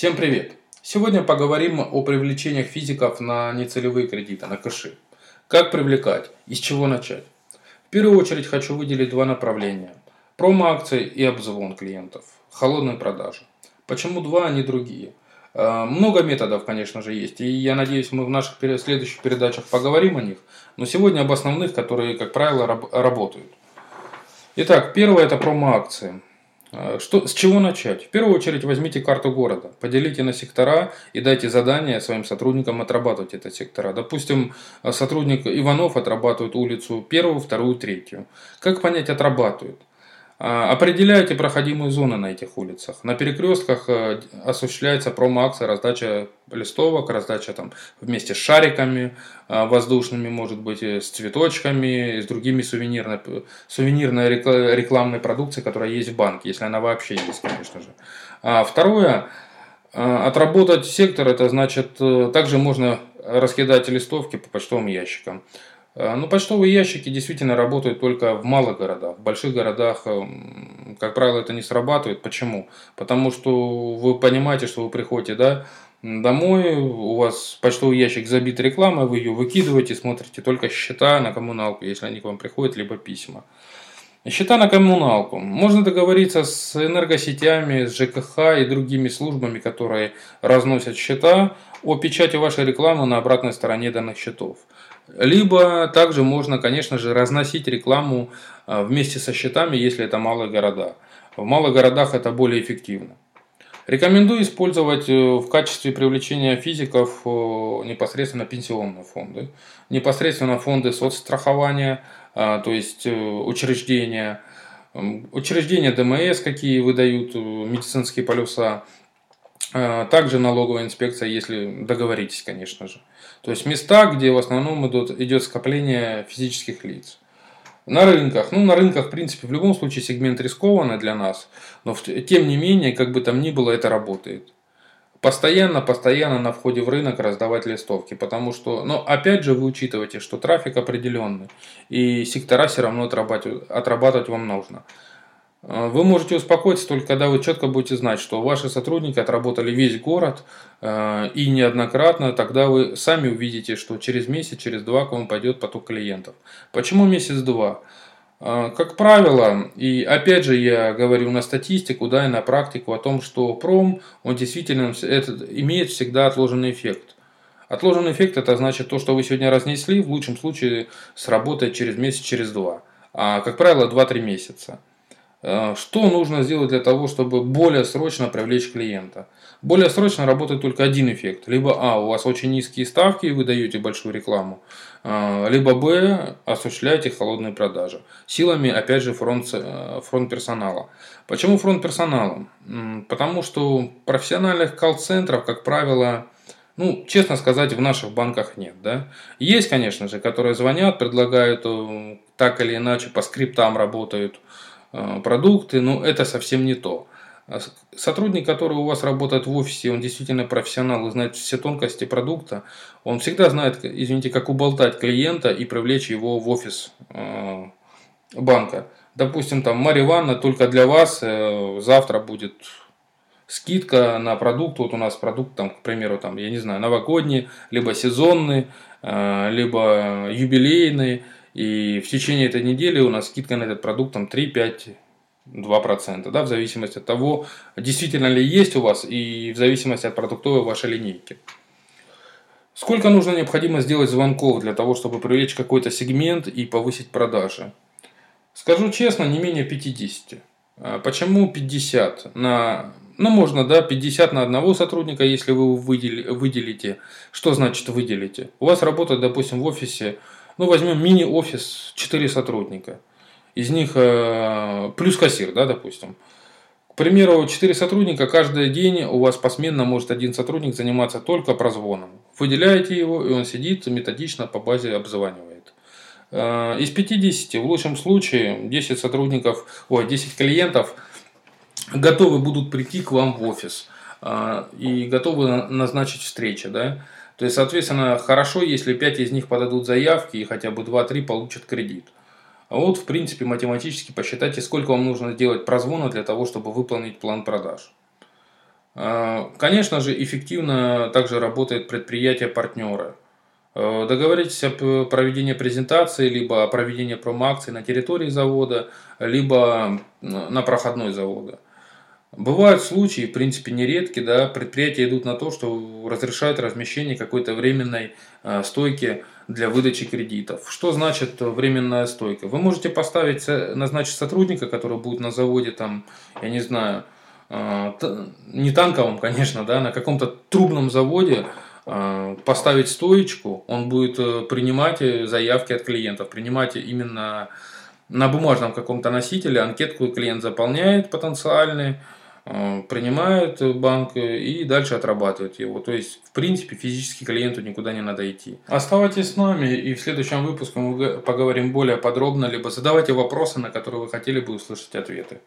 Всем привет! Сегодня поговорим о привлечениях физиков на нецелевые кредиты, на кэши. Как привлекать и с чего начать? В первую очередь хочу выделить два направления. Промо-акции и обзвон клиентов. Холодные продажи. Почему два, а не другие? Э, много методов, конечно же, есть, и я надеюсь, мы в наших следующих передачах поговорим о них, но сегодня об основных, которые, как правило, работают. Итак, первое – это промо-акции. Э, что, с чего начать? В первую очередь возьмите карту города, поделите на сектора и дайте задание своим сотрудникам отрабатывать эти сектора. Допустим, сотрудник Иванов отрабатывает улицу первую, вторую, третью. Как понять отрабатывает? А, определяйте проходимые зоны на этих улицах. На перекрестках э, осуществляется промо-акция, раздача листовок, раздача там вместе с шариками э, воздушными, может быть, э, с цветочками, с другими сувенирной, сувенирной рекламной продукцией, которая есть в банке, если она вообще есть, конечно же. А второе, отработать сектор, это значит, также можно раскидать листовки по почтовым ящикам. Э, ну, почтовые ящики действительно работают только в малых городах. В больших городах, эм, как правило, это не срабатывает. Почему? Потому что вы понимаете, что вы приходите да, домой, у вас почтовый ящик забит рекламой, вы ее выкидываете, смотрите только счета на коммуналку, если они к вам приходят, либо письма. Счета на коммуналку. Можно договориться с энергосетями, с ЖКХ и другими службами, которые разносят счета, о печати вашей рекламы на обратной стороне данных счетов. Либо также можно, конечно же, разносить рекламу а, вместе со счетами, если это малые города. В малых городах это более эффективно. Рекомендую использовать э, в качестве привлечения физиков э, непосредственно пенсионные фонды, непосредственно фонды соцстрахования, а, то есть э, учреждения, учреждения ДМС, какие выдают медицинские полюса, также налоговая инспекция, если договоритесь, конечно же. То есть места, где в основном идут, идет скопление физических лиц. На рынках, ну на рынках, в принципе, в любом случае сегмент рискованный для нас, но тем не менее, как бы там ни было, это работает. Постоянно, постоянно на входе в рынок раздавать листовки, потому что, но опять же вы учитываете, что трафик определенный, и сектора все равно отрабатывать, отрабатывать вам нужно. А, вы можете успокоиться только когда вы четко будете знать, что ваши сотрудники отработали весь город а, и неоднократно, тогда вы сами увидите, что через месяц, через два к вам пойдет поток клиентов. Почему месяц-два? А, как правило, и опять же я говорю на статистику, да, и на практику о том, что пром, он действительно это, имеет всегда отложенный эффект. Отложенный эффект это значит то, что вы сегодня разнесли, в лучшем случае сработает через месяц, через два. А как правило 2-3 месяца. Э, что нужно сделать для того, чтобы более срочно привлечь клиента? Более срочно работает только один эффект. Либо А, у вас очень низкие ставки и вы даете большую рекламу. Э, либо Б, осуществляете холодные продажи. Силами, опять же, фронт, э, фронт персонала. Почему фронт персонала? Потому что профессиональных колл-центров, как правило, ну, честно сказать, в наших банках нет. Да? Есть, конечно же, которые звонят, предлагают так или иначе по скриптам работают продукты, но это совсем не то. А сотрудник, который у вас работает в офисе, он действительно профессионал и знает все тонкости продукта, он всегда знает, извините, как уболтать клиента и привлечь его в офис э, банка. Допустим, там Марья Ивановна только для вас э, завтра будет скидка на продукт. Вот у нас продукт, там, к примеру, там, я не знаю, новогодний, либо сезонный, либо юбилейный. И в течение этой недели у нас скидка на этот продукт там 3, 5, 2%, да, в зависимости от того, действительно ли есть у вас и в зависимости от продуктовой вашей линейки. Сколько нужно необходимо сделать звонков для того, чтобы привлечь какой-то сегмент и повысить продажи? Скажу честно, не менее 50. А почему 50? На, ну, можно, да, 50 на одного сотрудника, если вы выделите. Что значит выделите? У вас работает, допустим, в офисе ну, возьмем мини-офис, 4 сотрудника. Из них э, плюс кассир, да, допустим. К примеру, 4 сотрудника, каждый день у вас посменно может один сотрудник заниматься только прозвоном. Выделяете его, и он сидит методично по базе обзванивает. Э, из 50, в лучшем случае, 10 сотрудников, ой, 10 клиентов готовы будут прийти к вам в офис э, и готовы назначить встречу, да. То есть, соответственно, хорошо, если 5 из них подадут заявки и хотя бы 2-3 получат кредит. А вот, в принципе, математически посчитайте, сколько вам нужно сделать прозвона для того, чтобы выполнить план продаж. Конечно же, эффективно также работает предприятие-партнеры. Договоритесь о проведении презентации, либо о проведении промо-акций на территории завода, либо на проходной завода. Бывают случаи, в принципе, нередки, да, предприятия идут на то, что разрешают размещение какой-то временной э, стойки для выдачи кредитов. Что значит временная стойка? Вы можете поставить, назначить сотрудника, который будет на заводе, там, я не знаю, э, не танковом, конечно, да, на каком-то трубном заводе, э, поставить стоечку, он будет принимать заявки от клиентов, принимать именно на бумажном каком-то носителе, анкетку клиент заполняет потенциальный, Э, принимает банк и дальше отрабатывает его. То есть, в принципе, физически клиенту никуда не надо идти. Оставайтесь с нами, и в следующем выпуске мы поговорим более подробно, либо задавайте вопросы, на которые вы хотели бы услышать ответы.